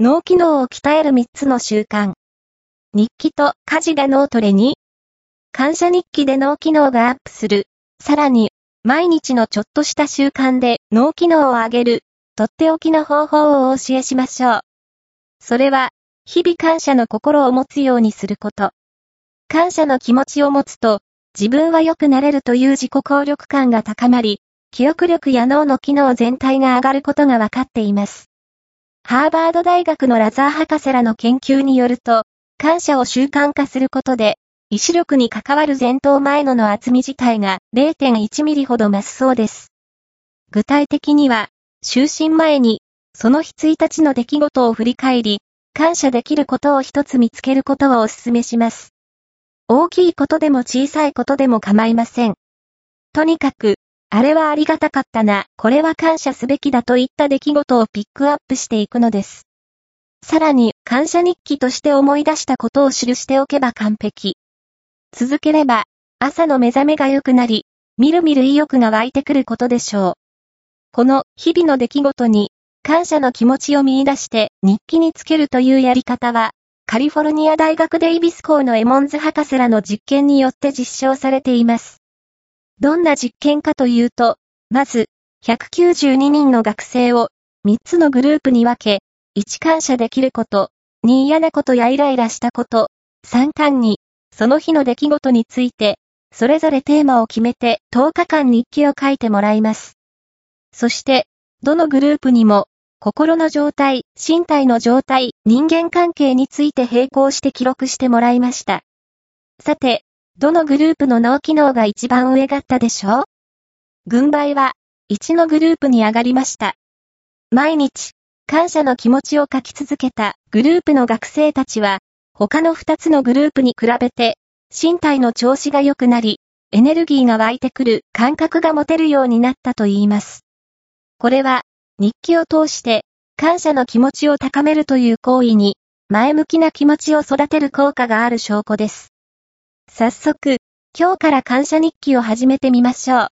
脳機能を鍛える3つの習慣。日記と家事が脳トレに、感謝日記で脳機能がアップする。さらに、毎日のちょっとした習慣で脳機能を上げる、とっておきの方法をお教えしましょう。それは、日々感謝の心を持つようにすること。感謝の気持ちを持つと、自分は良くなれるという自己効力感が高まり、記憶力や脳の機能全体が上がることがわかっています。ハーバード大学のラザー博士らの研究によると、感謝を習慣化することで、意志力に関わる前頭前野の厚み自体が0.1ミリほど増すそうです。具体的には、就寝前に、その日1日の出来事を振り返り、感謝できることを一つ見つけることをお勧めします。大きいことでも小さいことでも構いません。とにかく、あれはありがたかったな、これは感謝すべきだといった出来事をピックアップしていくのです。さらに、感謝日記として思い出したことを記しておけば完璧。続ければ、朝の目覚めが良くなり、みるみる意欲が湧いてくることでしょう。この日々の出来事に、感謝の気持ちを見出して日記につけるというやり方は、カリフォルニア大学デイビス校のエモンズ博士らの実験によって実証されています。どんな実験かというと、まず、192人の学生を3つのグループに分け、1感謝できること、2嫌なことやイライラしたこと、3巻に、その日の出来事について、それぞれテーマを決めて10日間日記を書いてもらいます。そして、どのグループにも、心の状態、身体の状態、人間関係について並行して記録してもらいました。さて、どのグループの脳機能が一番上だったでしょう？軍配は、1のグループに上がりました。毎日、感謝の気持ちを書き続けたグループの学生たちは、他の2つのグループに比べて、身体の調子が良くなり、エネルギーが湧いてくる感覚が持てるようになったと言います。これは、日記を通して、感謝の気持ちを高めるという行為に、前向きな気持ちを育てる効果がある証拠です。早速、今日から感謝日記を始めてみましょう。